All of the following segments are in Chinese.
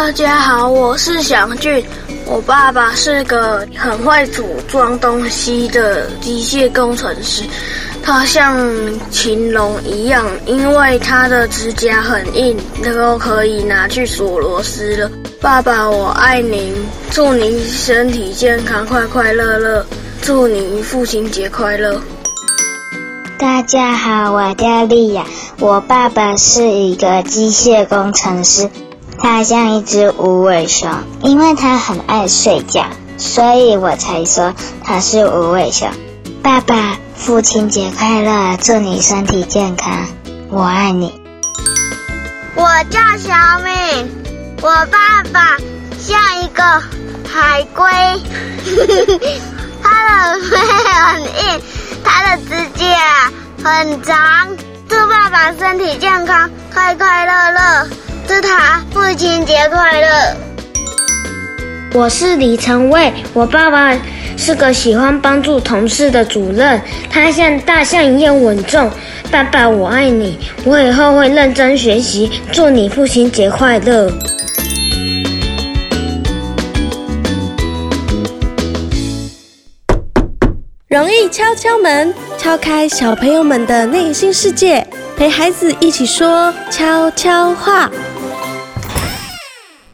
大家好，我是祥俊。我爸爸是个很会组装东西的机械工程师。他像秦龙一样，因为他的指甲很硬，都可以拿去锁螺丝了。爸爸，我爱您，祝您身体健康，快快乐乐。祝您父亲节快乐。大家好，我叫莉亚。我爸爸是一个机械工程师，他像一只无尾熊，因为他很爱睡觉，所以我才说他是无尾熊。爸爸。父亲节快乐！祝你身体健康，我爱你。我叫小敏，我爸爸像一个海龟，他的背很硬，他的指甲很长。祝爸爸身体健康，快快乐乐。祝他父亲节快乐。我是李成卫，我爸爸。是个喜欢帮助同事的主任，他像大象一样稳重。爸爸，我爱你，我以后会认真学习。祝你父亲节快乐！容易敲敲门，敲开小朋友们的内心世界，陪孩子一起说悄悄话。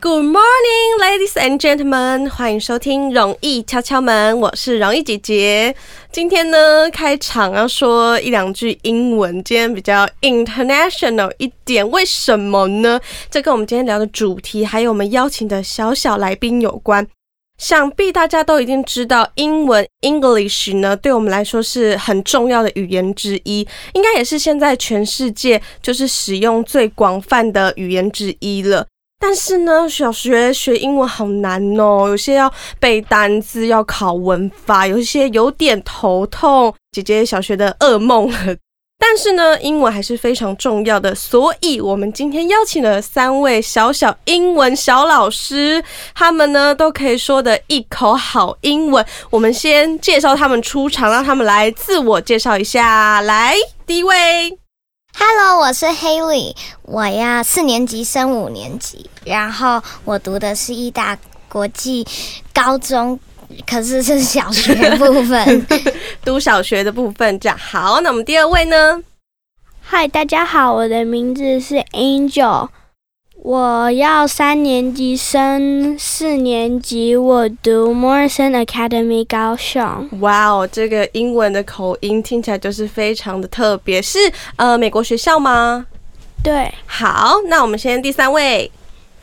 Good morning, ladies and gentlemen，欢迎收听《容易敲敲门》，我是容易姐姐。今天呢，开场要说一两句英文，今天比较 international 一点，为什么呢？这跟我们今天聊的主题，还有我们邀请的小小来宾有关。想必大家都已经知道，英文 English 呢，对我们来说是很重要的语言之一，应该也是现在全世界就是使用最广泛的语言之一了。但是呢，小学学英文好难哦，有些要背单字，要考文法，有一些有点头痛，姐姐小学的噩梦。但是呢，英文还是非常重要的，所以我们今天邀请了三位小小英文小老师，他们呢都可以说的一口好英文。我们先介绍他们出场，让他们来自我介绍一下。来，第一位。Hello，我是 Haley，我呀四年级升五年级，然后我读的是义大国际高中，可是是小学部分，读小学的部分这样。好，那我们第二位呢？Hi，大家好，我的名字是 Angel。我要三年级升四年级，我读 Morrison Academy 高雄。哇哦，这个英文的口音听起来就是非常的特别，是呃美国学校吗？对。好，那我们先第三位。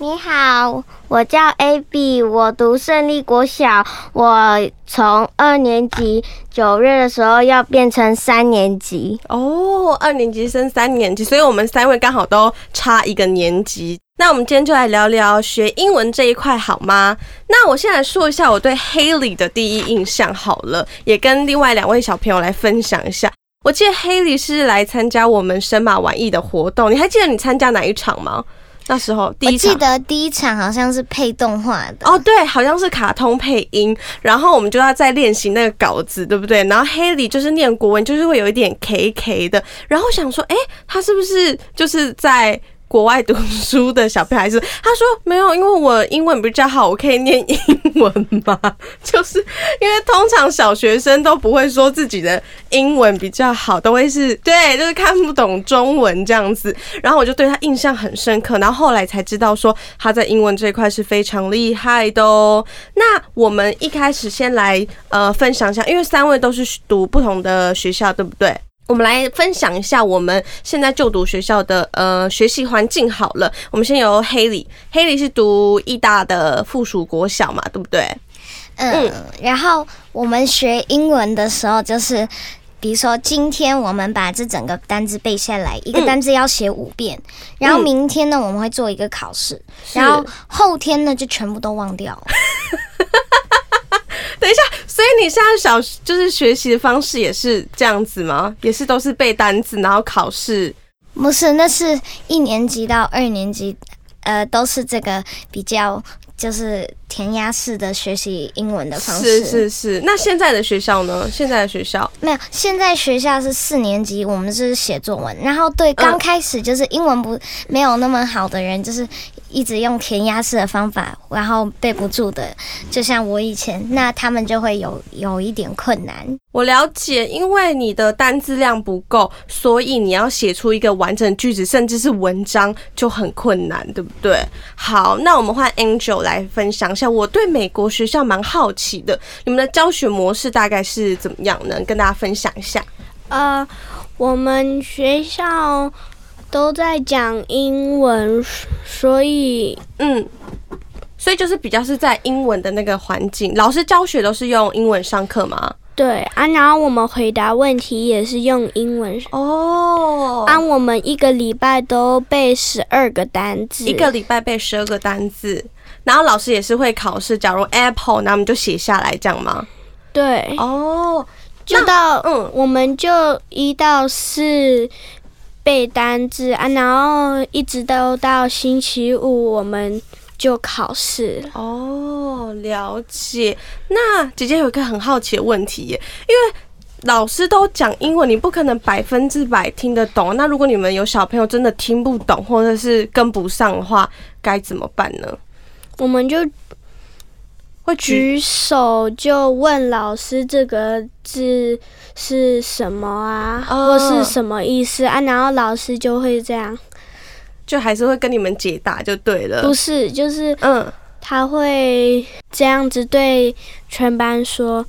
你好，我叫 Abby，我读胜利国小。我从二年级九月的时候要变成三年级。哦，二年级升三年级，所以我们三位刚好都差一个年级。那我们今天就来聊聊学英文这一块好吗？那我先来说一下我对 Haley 的第一印象好了，也跟另外两位小朋友来分享一下。我记得 Haley 是来参加我们神马玩艺的活动，你还记得你参加哪一场吗？那时候第一场，我记得第一场好像是配动画的。哦，对，好像是卡通配音，然后我们就要再练习那个稿子，对不对？然后 Haley 就是念国文，就是会有一点 K K 的，然后想说，哎，他是不是就是在国外读书的小屁孩子，他说没有，因为我英文比较好，我可以念英文嘛。就是因为通常小学生都不会说自己的英文比较好，都会是对，就是看不懂中文这样子。然后我就对他印象很深刻，然后后来才知道说他在英文这一块是非常厉害的哦。那我们一开始先来呃分享一下，因为三位都是读不同的学校，对不对？我们来分享一下我们现在就读学校的呃学习环境好了。我们先由 Haley，Haley 是读义大的附属国小嘛，对不对？嗯，嗯，然后我们学英文的时候，就是比如说今天我们把这整个单字背下来，一个单字要写五遍，嗯，然后明天呢我们会做一个考试，然后后天呢就全部都忘掉了。等一下，所以你现在小就是学习的方式也是这样子吗？也是都是背单词，然后考试？不是，那是一年级到二年级，呃，都是这个比较就是填鸭式的学习英文的方式。是是是。那现在的学校呢？现在的学校没有，现在学校是四年级，我们是写作文。然后对刚开始就是英文不没有那么好的人，就是一直用填鸭式的方法，然后背不住的，就像我以前，那他们就会有有一点困难。我了解，因为你的单字量不够，所以你要写出一个完整句子，甚至是文章就很困难，对不对？好，那我们换 Angel 来分享一下。我对美国学校蛮好奇的，你们的教学模式大概是怎么样呢？跟大家分享一下。呃，我们学校。都在讲英文，所以嗯，所以就是比较是在英文的那个环境，老师教学都是用英文上课吗？对啊，然后我们回答问题也是用英文哦。啊，我们一个礼拜都背十二个单字，一个礼拜背十二个单字，然后老师也是会考试，假如 Apple，那我们就写下来这样吗？对，哦，就到嗯，我们就一到四。背单字啊，然后一直都到星期五，我们就考试哦。了解。那姐姐有一个很好奇的问题耶，因为老师都讲英文，你不可能百分之百听得懂。那如果你们有小朋友真的听不懂，或者是跟不上的话，该怎么办呢？我们就。会举，手就问老师这个字是什么啊，哦、或是什么意思啊？然后老师就会这样，就还是会跟你们解答就对了。不是，就是嗯，他会这样子对全班说，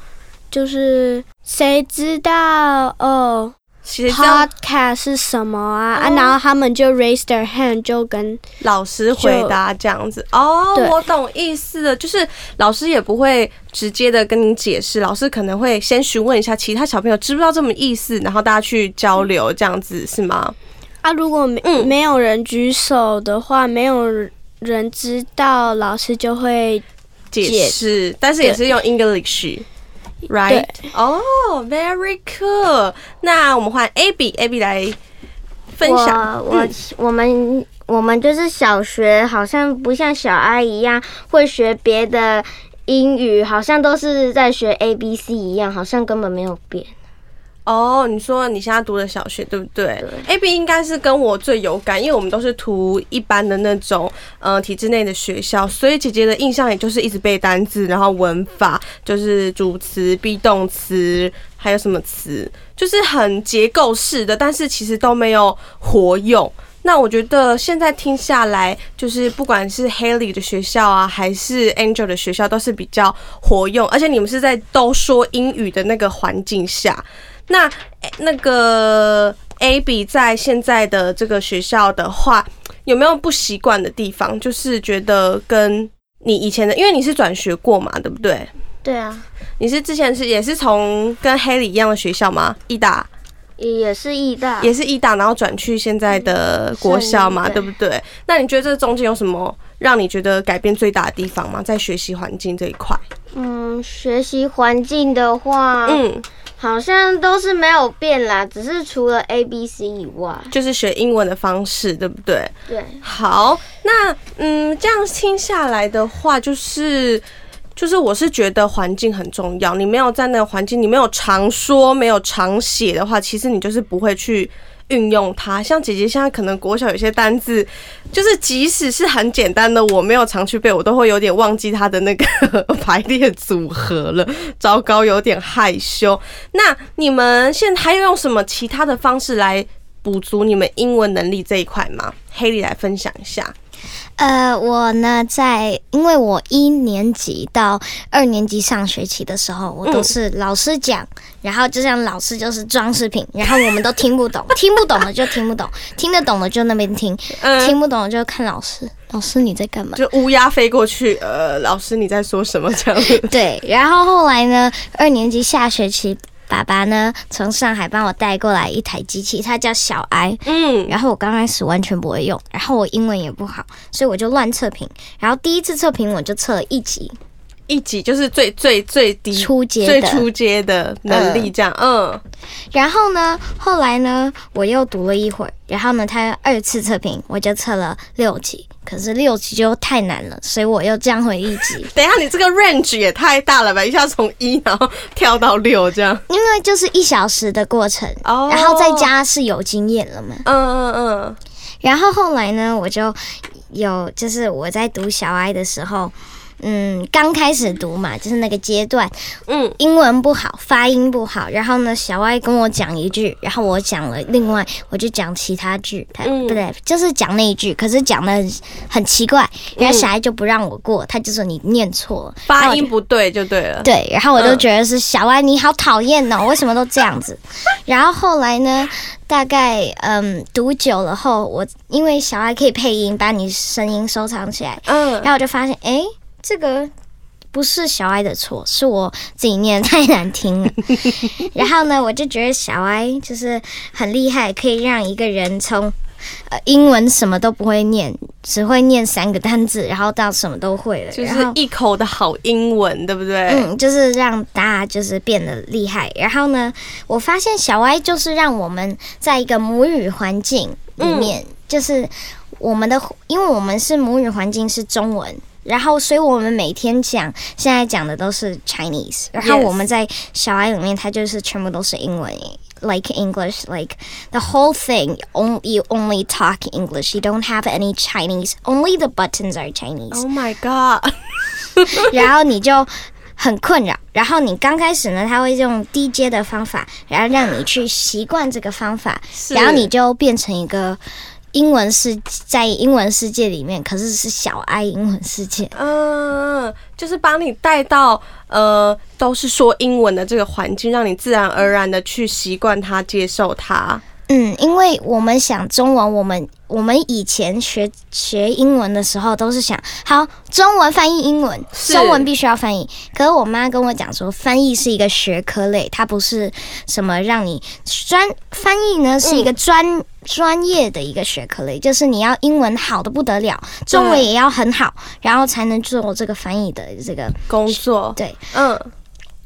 就是谁知道哦。Podcast 是什么啊？啊，然后他们就 raise their hand，就跟老师回答这样子。哦，我懂意思了，就是老师也不会直接的跟你解释，老师可能会先询问一下其他小朋友知不知道这么意思，然后大家去交流这样子是吗？啊，如果没没有人举手的话，没有人知道，老师就会解释，但是也是用 English。Right？哦、oh，very cool。那我们换 Abby，Abby 来分享。我我、嗯、我们我们就是小学，好像不像小爱一样会学别的英语，好像都是在学 A B C 一样，好像根本没有变。哦，oh, 你说你现在读的小学对不对？对，Abby 应该是跟我最有感，因为我们都是读一般的那种呃体制内的学校，所以姐姐的印象也就是一直背单字，然后文法就是主词、be 动词，还有什么词，就是很结构式的，但是其实都没有活用。那我觉得现在听下来，就是不管是 Haley 的学校啊，还是 Angel 的学校，都是比较活用，而且你们是在都说英语的那个环境下。那那个 Abby 在现在的这个学校的话，有没有不习惯的地方？就是觉得跟你以前的，因为你是转学过嘛，对不对？对啊。你是之前是也是从跟 Haley 一样的学校吗？义大。也是义大。也是义大，然后转去现在的国校嘛，对不对？那你觉得这中间有什么让你觉得改变最大的地方吗？在学习环境这一块？嗯，学习环境的话，嗯。好像都是没有变啦，只是除了 A B C 以外，就是学英文的方式，对不对？对。好，那嗯，这样听下来的话，就是就是，我是觉得环境很重要。你没有在那个环境，你没有常说，没有常写的话，其实你就是不会去。运用它，像姐姐现在可能国小有些单字，就是即使是很简单的，我没有常去背，我都会有点忘记它的那个 排列组合了。糟糕，有点害羞。那你们现在还有用什么其他的方式来补足你们英文能力这一块吗？Haley 来分享一下。呃，我呢，在因为我一年级到二年级上学期的时候，我都是老师讲，嗯、然后就像老师就是装饰品，然后我们都听不懂，听不懂的就听不懂，听得懂的就那边听，嗯、听不懂的就看老师，老师你在干嘛？就乌鸦飞过去，呃，老师你在说什么这样子？对，然后后来呢，二年级下学期。爸爸呢，从上海帮我带过来一台机器，它叫小 I。嗯，然后我刚开始完全不会用，然后我英文也不好，所以我就乱测评。然后第一次测评我就测了一级，一级就是最最最低初阶最初阶的能力这样。嗯，嗯，然后呢，后来呢，我又读了一会儿，然后呢，他二次测评我就测了六级。可是六级就太难了，所以我又降回一级。等一下，你这个 range 也太大了吧？一下从一然后跳到六这样。因为就是一小时的过程，oh. 然后在家是有经验了嘛。嗯嗯嗯。然后后来呢，我就有，就是我在读小 I 的时候。嗯，刚开始读嘛，就是那个阶段，嗯，英文不好，发音不好。然后呢，小爱跟我讲一句，然后我讲了另外，我就讲其他句，他、嗯、不对，就是讲那一句，可是讲的很奇怪，然后小爱就不让我过，他就说你念错了，发音不对就对了。对，然后我就觉得是小爱你好讨厌哦，为什么都这样子？然后后来呢，大概嗯读久了后，我因为小爱可以配音，把你声音收藏起来，嗯，然后我就发现，哎。这个不是小爱的错，是我自己念太难听了。然后呢，我就觉得小爱就是很厉害，可以让一个人从呃英文什么都不会念，只会念三个单字，然后到什么都会了，就是一口的好英文，对不对？嗯，就是让大家就是变得厉害。然后呢，我发现小爱就是让我们在一个母语环境里面，嗯、就是我们的，因为我们是母语环境是中文。然后，所以我们每天讲，现在讲的都是 Chinese。然后我们在小爱里面，它就是全部都是英文，like English，like the whole thing. Only you only talk English. You don't have any Chinese. Only the buttons are Chinese. Oh my god！然后你就很困扰。然后你刚开始呢，他会用低阶的方法，然后让你去习惯这个方法，然后你就变成一个。英文世在英文世界里面，可是是小爱英文世界。嗯，就是把你带到呃，都是说英文的这个环境，让你自然而然的去习惯它、接受它。嗯，因为我们想中文，我们我们以前学学英文的时候都是想，好，中文翻译英文，中文必须要翻译。可是我妈跟我讲说，翻译是一个学科类，它不是什么让你专翻译呢，是一个专专业的一个学科类，就是你要英文好的不得了，中文也要很好，然后才能做这个翻译的这个工作。对，嗯。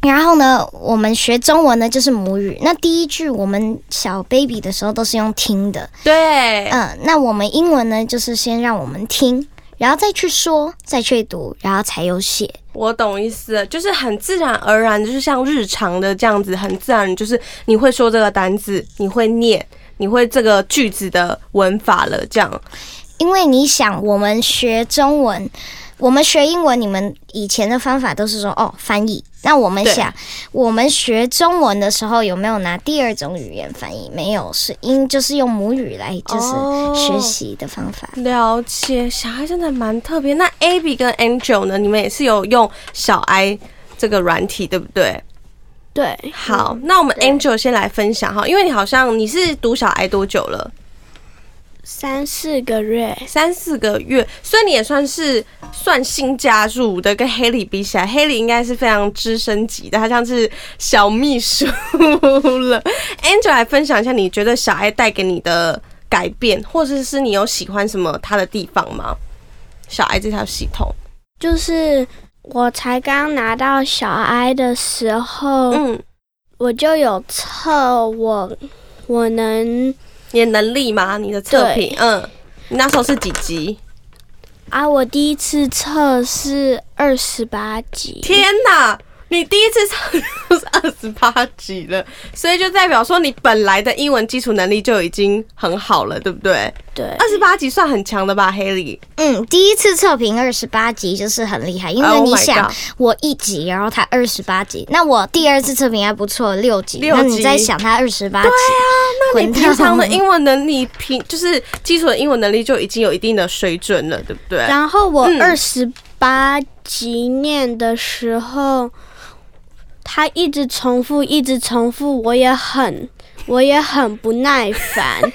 然后呢，我们学中文呢就是母语。那第一句我们小 baby 的时候都是用听的，对，嗯。那我们英文呢，就是先让我们听，然后再去说，再去读，然后才有写。我懂意思，就是很自然而然，就是像日常的这样子，很自然，就是你会说这个单字，你会念，你会这个句子的文法了，这样。因为你想，我们学中文。我们学英文，你们以前的方法都是说哦翻译。那我们想，我们学中文的时候有没有拿第二种语言翻译？没有，是英就是用母语来就是学习的方法。哦，了解，小孩真的蛮特别。那 Abby 跟 Angel 呢？你们也是有用小 I 这个软体，对不对？对。好，那我们 Angel 先来分享哈，因为你好像你是读小 I 多久了？三四个月，三四个月，所以你也算是算新加入的，跟 Haley 比起来，Haley 应该是非常资深级的，他像是小秘书了。Angel 来分享一下，你觉得小哀带给你的改变，或者是你有喜欢什么他的地方吗？小哀这套系统，就是我才刚拿到小哀的时候，嗯，我就有测我，我能。你的能力吗？你的测评，嗯，你那时候是几级？啊，我第一次测是二十八级。天哪！你第一次是二十八级了，所以就代表说你本来的英文基础能力就已经很好了，对不对？对，二十八级算很强的吧，Haley？嗯，第一次测评二十八级就是很厉害，因为你想我一级，然后他二十八级，那我第二次测评还不错，六级。六级。那你在想他二十八级？对啊，那你平常的英文能力，平就是基础的英文能力就已经有一定的水准了，对不对？然后我二十八级念的时候。嗯他一直重复，一直重复，我也很，我也很不耐烦。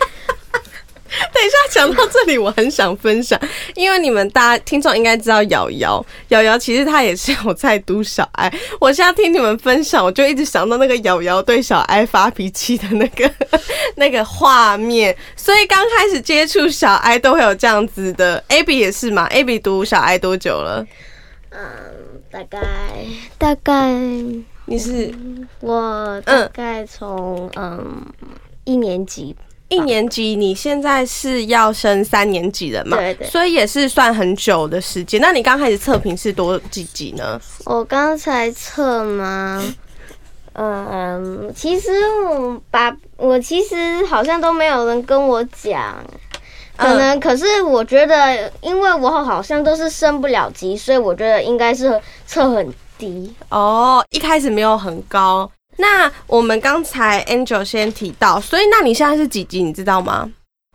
等一下，讲到这里，我很想分享，因为你们大家听众应该知道瑶瑶，瑶瑶其实她也是有在读小爱。我现在听你们分享，我就一直想到那个瑶瑶对小爱发脾气的那个 那个画面。所以刚开始接触小爱都会有这样子的。Abby 也是嘛？Abby 读小爱多久了？嗯，大概大概。你是我大概从嗯，嗯一年级，一年级，你现在是要升三年级了嘛？对对，所以也是算很久的时间。那你刚开始测评是多几级呢？我刚才测吗？嗯，其实我把我其实好像都没有人跟我讲，可能，可是我觉得，因为我好像都是升不了级，所以我觉得应该是测很低。哦，一开始没有很高。那我们刚才 Angel 先提到，所以那你现在是几级？你知道吗？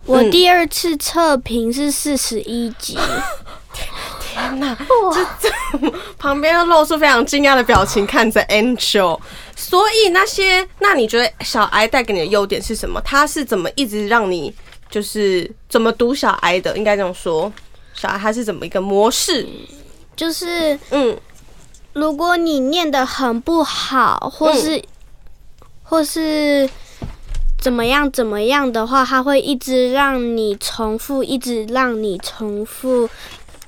我第二次测评是四十一级。天哪！这这旁边又露出非常惊讶的表情，看着 Angel。所以那些，那你觉得小哀带给你的优点是什么？他是怎么一直让你就是怎么读小哀的？应该这样说，小哀他是怎么一个模式？就是嗯，如果你念的很不好，或是、嗯、或是怎么样怎么样的话，他会一直让你重复，一直让你重复。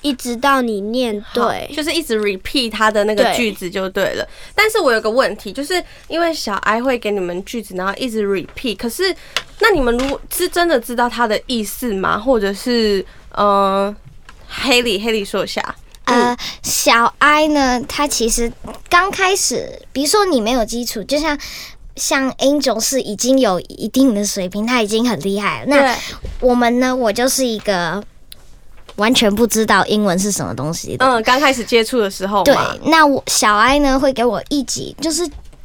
一直到你念对，就是一直 repeat 他的那个句子就对了。对，但是我有个问题，就是因为小 I 会给你们句子，然后一直 repeat。可是，那你们如果是真的知道他的意思吗？或者是呃，Haley Haley 说一下。呃，小 I 呢，他其实刚开始，比如说你没有基础，就像像 Angel 是已经有一定的水平，他已经很厉害了。那我们呢，我就是一个。完全不知道英文是什么东西的。嗯，刚开始接触的时候。对，那我小 I 呢会给我一集，就是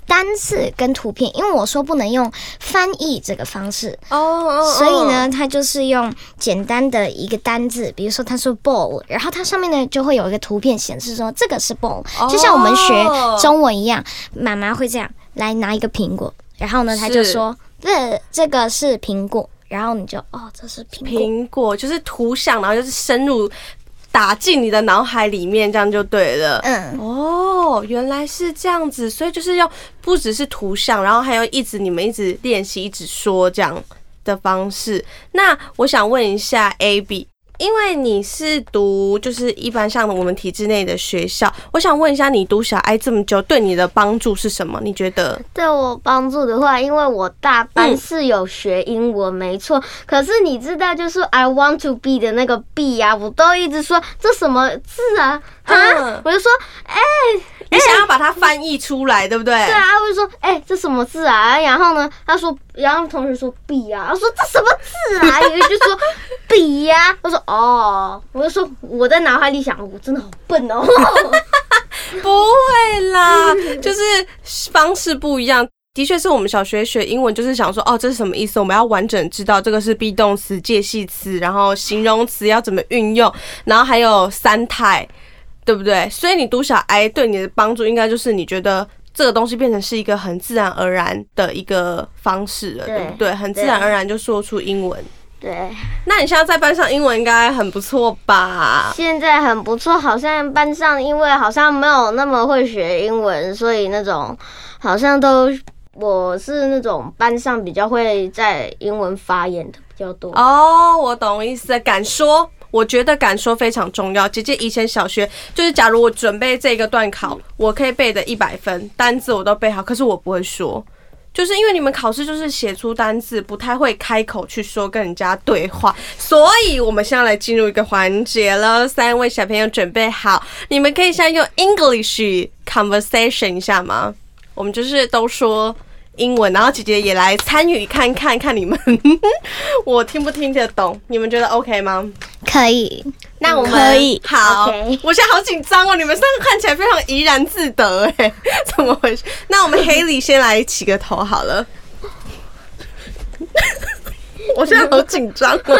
单字跟图片，因为我说不能用翻译这个方式哦，哦，所以呢，他就是用简单的一个单字，比如说他说 ball，然后它上面呢就会有一个图片显示说这个是 ball，就像我们学中文一样，妈妈会这样来拿一个苹果，然后呢他就说这这个是苹果。然后你就哦，这是苹果，苹果就是图像，然后就是深入打进你的脑海里面，这样就对了。嗯，哦，原来是这样子，所以就是要不只是图像，然后还要一直你们一直练习，一直说这样的方式。那我想问一下 Abby。因为你是读就是一般像我们体制内的学校，我想问一下，你读小爱这么久，对你的帮助是什么？你觉得？对我帮助的话，因为我大班是有学英文，没错。可是你知道，就是 I want to be 的那个 be 啊，我都一直说这什么字啊？啊，我就说，哎。你想要把它翻译出来，对不对？对啊，他会说，哎、欸，这什么字啊？然后呢，他说，然后同学说笔啊，他说这什么字啊？有人就说笔呀、啊，我说哦，我就说我在脑海里想，我真的好笨哦。不会啦，就是方式不一样。的确是我们小学学英文，就是想说，哦，这是什么意思？我们要完整知道这个是 be 动词、介系词，然后形容词要怎么运用，然后还有三态。对不对？所以你读小 I 对你的帮助，应该就是你觉得这个东西变成是一个很自然而然的一个方式了，对，对不对？很自然而然就说出英文。对。那你现在在班上英文应该很不错吧？现在很不错，好像班上因为好像没有那么会学英文，所以那种好像都我是那种班上比较会在英文发言的比较多。哦，我懂意思，敢说。我觉得敢说非常重要。姐姐以前小学就是，假如我准备这个段考，我可以背的一百分单字我都背好，可是我不会说，就是因为你们考试就是写出单字，不太会开口去说跟人家对话。所以我们现在来进入一个环节了，三位小朋友准备好，你们可以先用 English conversation 一下吗？我们就是都说。英文，然后姐姐也来参与看看看你们，我听不听得懂？你们觉得 OK 吗？可以，那我们可以好。Okay. 我现在好紧张哦，你们三个看起来非常怡然自得，哎，怎么回事？那我们 Haley 先来起个头好了。我现在好紧张哦，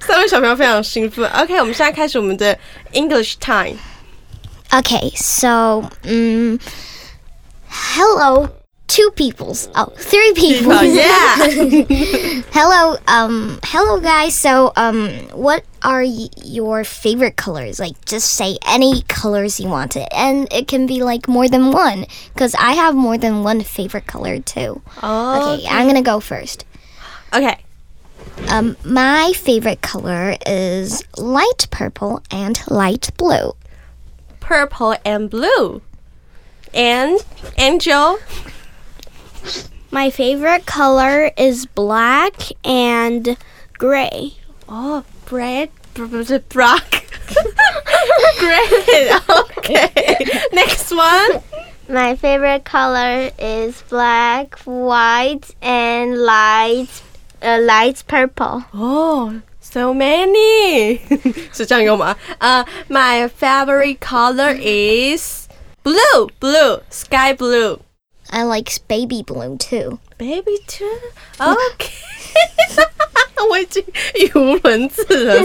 三位小朋友非常兴奋。OK，我们现在开始我们的 English time。OK，so，嗯。Hello, two peoples. Oh, three people. people yeah. hello, um, hello guys. So, um, what are y- your favorite colors? Like, just say any colors you want to, and it can be like more than one, because I have more than one favorite color too. Oh. Okay, okay, I'm gonna go first. Okay. Um, my favorite color is light purple and light blue. Purple and blue. And Angel? My favorite color is black and gray. Oh, bread, black, gray. Okay. Next one. My favorite color is black, white, and light 呃、uh,，light purple。哦、oh,，so many，是这样用吗？呃、uh,，my favorite color is blue, blue, sky blue. I like baby blue too. Baby too. Okay. 我已经语无伦次了。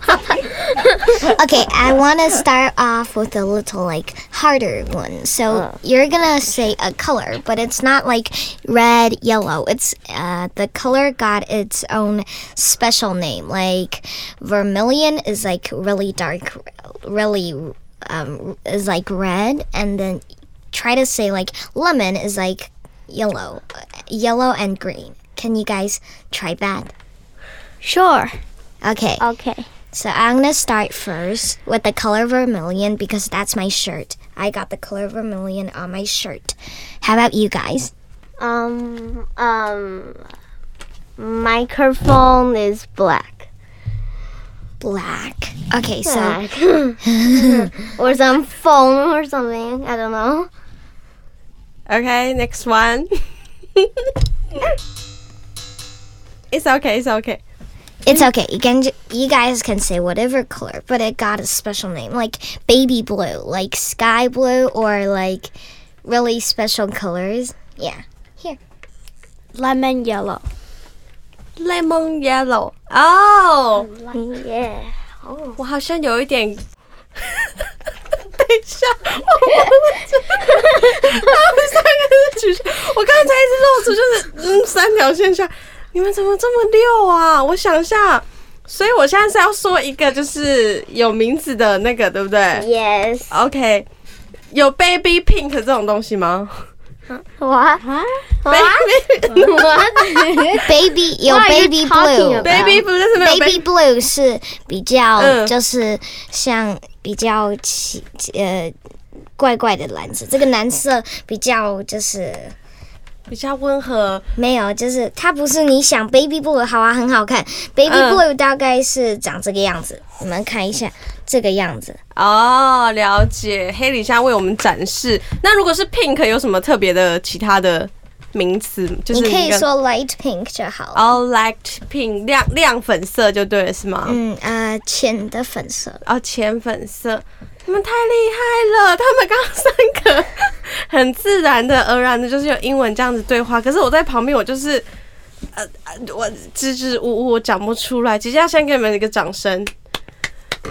okay, I want to start off with a little like harder one. So you're gonna say a color, but it's not like red, yellow. It's uh, the color got its own special name. Like vermilion is like really dark, really um, is like red, and then try to say like lemon is like yellow, yellow and green. Can you guys try that? Sure. Okay. Okay. So I'm gonna start first with the color vermilion because that's my shirt. I got the color vermilion on my shirt. How about you guys? Um, um, microphone is black. Black. Okay, so Black. or some phone or something. I don't know. Okay, next one. it's okay. It's okay. it's okay. You can you guys can say whatever color, but it got a special name like baby blue, like sky blue, or like really special colors. Yeah. Here. Lemon yellow. Lemon yellow. Oh，Yeah. 我好像有一点。等一下，我他们三个是取消。我刚才一直露出就是嗯三条线下，你们怎么这么溜啊？我想一下，所以我现在是要说一个就是有名字的那个，对不对 Yes.？OK，有 baby pink 这种东西吗 What?？baby What? Baby 有 What baby blue。about? baby 不是 Baby blue 是比较嗯就是像比较奇呃怪怪的蓝色，这个蓝色比较就是比较温和。没有，就是它不是你想 baby blue 好啊，很好看。baby 嗯 blue 大概是长这个样子，你们看一下这个样子。哦，了解。黑里现在为我们展示。那如果是 pink，有什么特别的其他的名词？就是你可以说 light pink 就好了。哦、light pink 亮亮粉色就对了，是吗？嗯呃，浅的粉色。哦，浅粉色。你们太厉害了！他们刚三个很自然的、而然的，就是用英文这样子对话。可是我在旁边，我就是呃，呃我支支吾吾，我讲不出来。姐姐要先给你们一个掌声。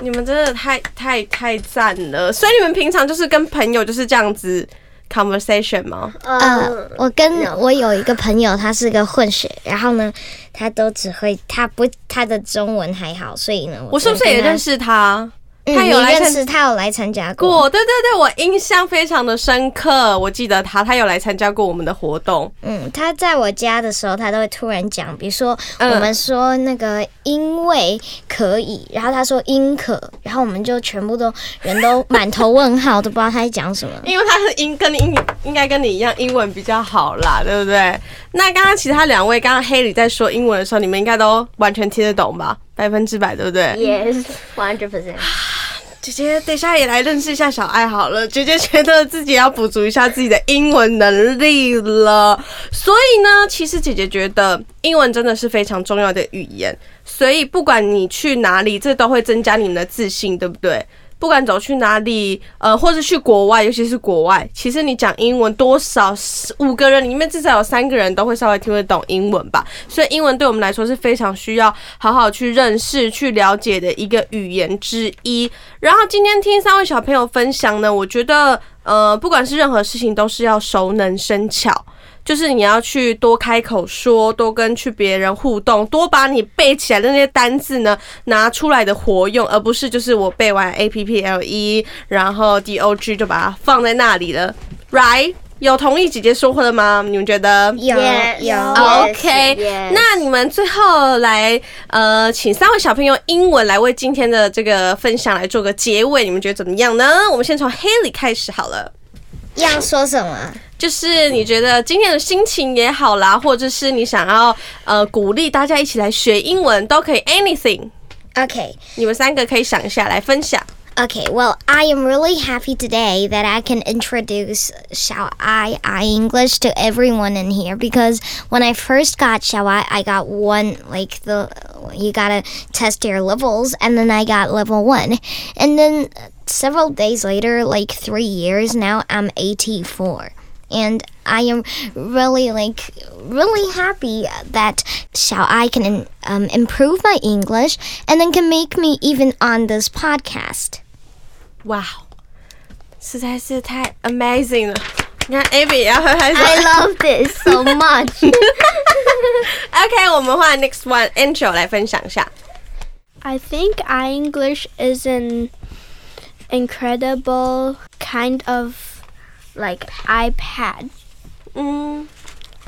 你们真的太太太赞了！所以你们平常就是跟朋友就是这样子 conversation 吗？呃，我跟我有一个朋友，他是个混血，然后呢，他都只会他不他的中文还好，所以呢，我是不是也认？识他？嗯他有来参他有来参加过。对对对，我印象非常的深刻。我记得他，他有来参加过我们的活动。嗯，他在我家的时候，他都会突然讲，比如说嗯我们说那个因为可以，然后他说因可，然后我们就全部都人都满头问号，都不知道他在讲什么。因为他是英跟你英应该跟你一样，英文比较好啦，对不对？那刚刚其他两位，刚刚黑里在说英文的时候，你们应该都完全听得懂吧？百分之百，对不对？Yes. One hundred percent. 姐姐，等一下也来认识一下小爱好了。姐姐觉得自己要补足一下自己的英文能力了，所以呢，其实姐姐觉得英文真的是非常重要的语言，所以不管你去哪里，这都会增加你们的自信，对不对？不管走去哪里，呃，或者去国外，尤其是国外，其实你讲英文，多少五个人里面至少有三个人都会稍微听得懂英文吧。所以英文对我们来说是非常需要好好去认识、去了解的一个语言之一。然后今天听三位小朋友分享呢，我觉得，呃，不管是任何事情，都是要熟能生巧。就是你要去多开口说，多跟去别人互动，多把你背起来的那些单字呢拿出来的活用，而不是就是我背完 A P P L E，然后 D O G 就把它放在那里了，right？有同意姐姐说话的吗？你们觉得？有.有. OK，Yes. 那你们最后来呃，请三位小朋友英文来为今天的这个分享来做个结尾，你们觉得怎么样呢？我们先从 Haley 开始好了。要说什么？就是你觉得今天的心情也好啦，或者是你想要呃鼓励大家一起来学英文，都可以 anything。 OK 你们三个可以想一下来分享。 Okay, well, I am really happy today that I can introduce Xiao Ai Ai English to everyone in here because when I first got Xiao Ai, I got one, like the, you gotta test your levels, and then I got level one. And then several days later, like three years now, I'm 84. And I am really like really happy that Xiao Ai can um, improve my English and then can make me even on this podcast. 哇，实在是太 amazing 了！你看 Abby 也要喝开水。 I love this so much. OK，我们换 next one Angel 来分享一下。 I think iEnglish is an incredible kind of like iPad. 嗯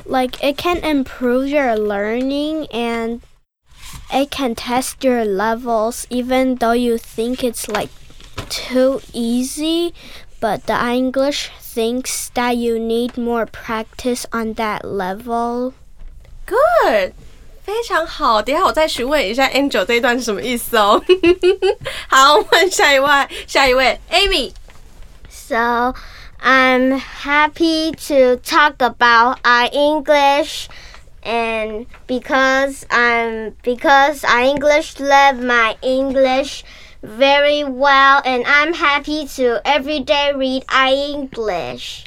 Like it can improve your learning and it can test your levels even though you think it's like too easy, but the iEnglish thinks that you need more practice on that level. ，Good，非常好。等一下我再询问一下 Angel 这一段是什么意思哦。好，问下一位，下一位 Amy。 So I'm happy to talk about our English and because I'm because our English love my English very well and I'm happy to every day read our English.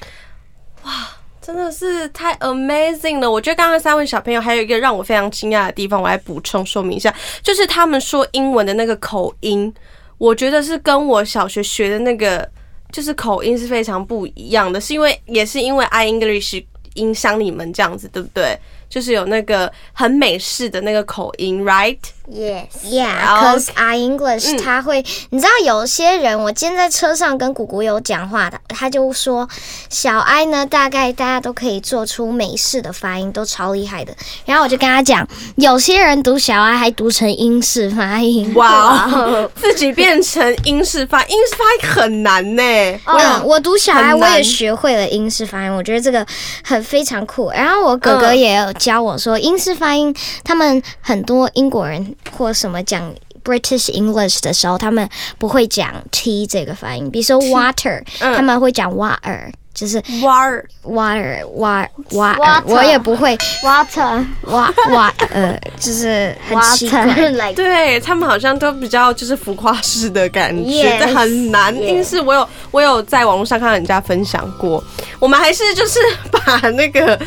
真的是太 amazing 了！我觉得刚刚三位小朋友还有一个让我非常惊讶的地方，我来补充说明一下，就是他们说英文的那个口音，我觉得是跟我小学学的那个 就是口音是非常不一样的，是因为也是因为 iEnglish 影响你们这样子，对不对？就是有那个很美式的那个口音，right？Yes. Yeah, Okay. cause I English 嗯他会，你知道有些人，我今天在车上跟姑姑有讲话的，他就说小爱呢，大概大家都可以做出美式的发音，都超厉害的。然后我就跟他讲，有些人读小爱还读成英式发音。哇哦，自己变成英式发，英式发音很难呢。嗯，我读小爱很难我也学会了英式发音，我觉得这个很非常酷。然后我哥哥嗯也有教我说，英式发音，他们很多英国人或什么讲 British English 的时候，他们不会讲 t 这个发音，比如说 water，嗯他们会讲 water，就是哇儿 water wa water，Water 我也不会 Water. wa wa 呃，就是很奇怪。Water. like 对他们好像都比较就是浮夸式的感觉很难。硬是我有我有在网络上看到人家分享过，我们还是就是把那个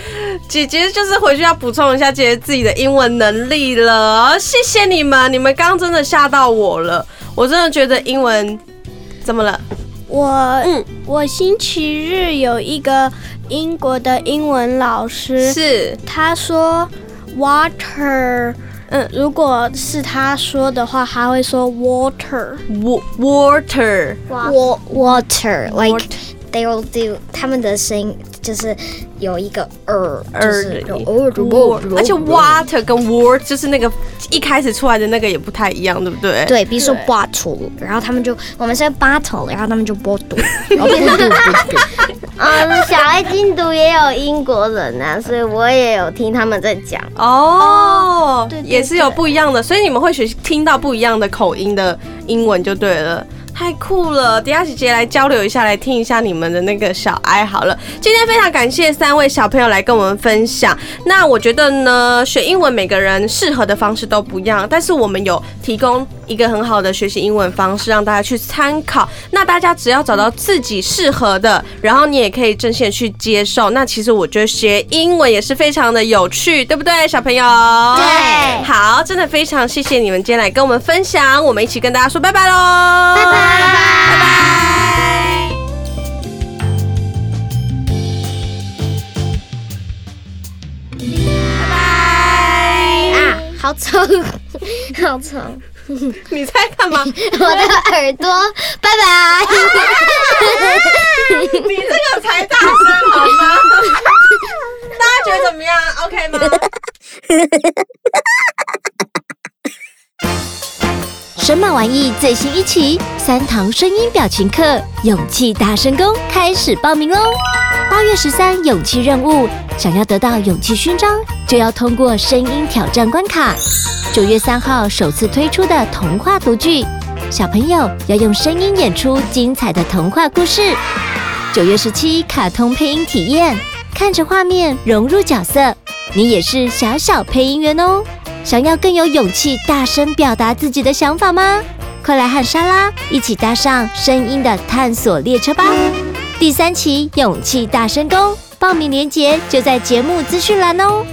姐姐就是回去要补充一下姐姐自己的英文能力了。谢谢你们，你们刚刚真的吓到我了，我真的觉得英文怎么了？我嗯我星期日有一个英国的英文老师，是他说 water，嗯如果是他说的话，他会说 water。wa- water wa water like Water they will do 他们的声音就是有一个耳，就而是有已呃，而且 water 跟 word 就是那个一开始出来的那个也不太一样，对不对？对，比如说 bottle，然后他们就我们是 bottle，然后他们就 bottle，嗯，小爱精读也有英国人啊，所以我也有听他们在讲。哦，对对也是有不一样的，所以你们会学听到不一样的口音的英文就对了。太酷了！等一下姐姐来交流一下，来听一下你们的那个小爱好了。今天非常感谢三位小朋友来跟我们分享。那我觉得呢，学英文每个人适合的方式都不一样，但是我们有提供一个很好的学习英文方式让大家去参考。那大家只要找到自己适合的，然后你也可以正线去接受。那其实我觉得学英文也是非常的有趣，对不对，小朋友？对好，真的非常谢谢你们今天来跟我们分享，我们一起跟大家说拜拜喽！拜拜拜拜。拜拜。啊，好吵，好吵，你在干嘛？我的耳朵，拜拜。你这个才大声好吗？大家觉得怎么样？OK 吗？神马玩意最新一期三堂声音表情课，勇气大声公开始报名喽！八月十三勇气任务，想要得到勇气勋章，就要通过声音挑战关卡。九月三号首次推出的童话读剧，小朋友要用声音演出精彩的童话故事。九月十七，卡通配音体验，看着画面融入角色，你也是小小配音员哦。想要更有勇气大声表达自己的想法吗？快来和莎拉一起搭上声音的探索列车吧！第三期勇气大声公，报名链接就在节目资讯栏哦。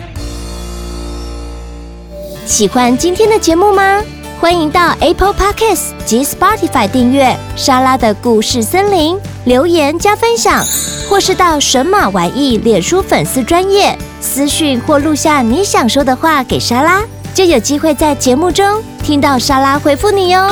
喜欢今天的节目吗？欢迎到 Apple Podcasts 及 Spotify 订阅莎拉的故事森林，留言加分享，或是到神马玩意脸书粉丝专页私讯或录下你想说的话给莎拉，就有机会在节目中听到莎拉回复你哟。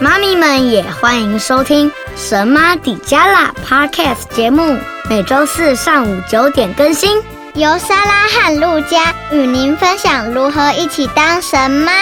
妈咪们也欢迎收听神妈底加拉 Podcast 节目，每周四上午九点更新。由莎拉和露佳与您分享如何一起当神妈。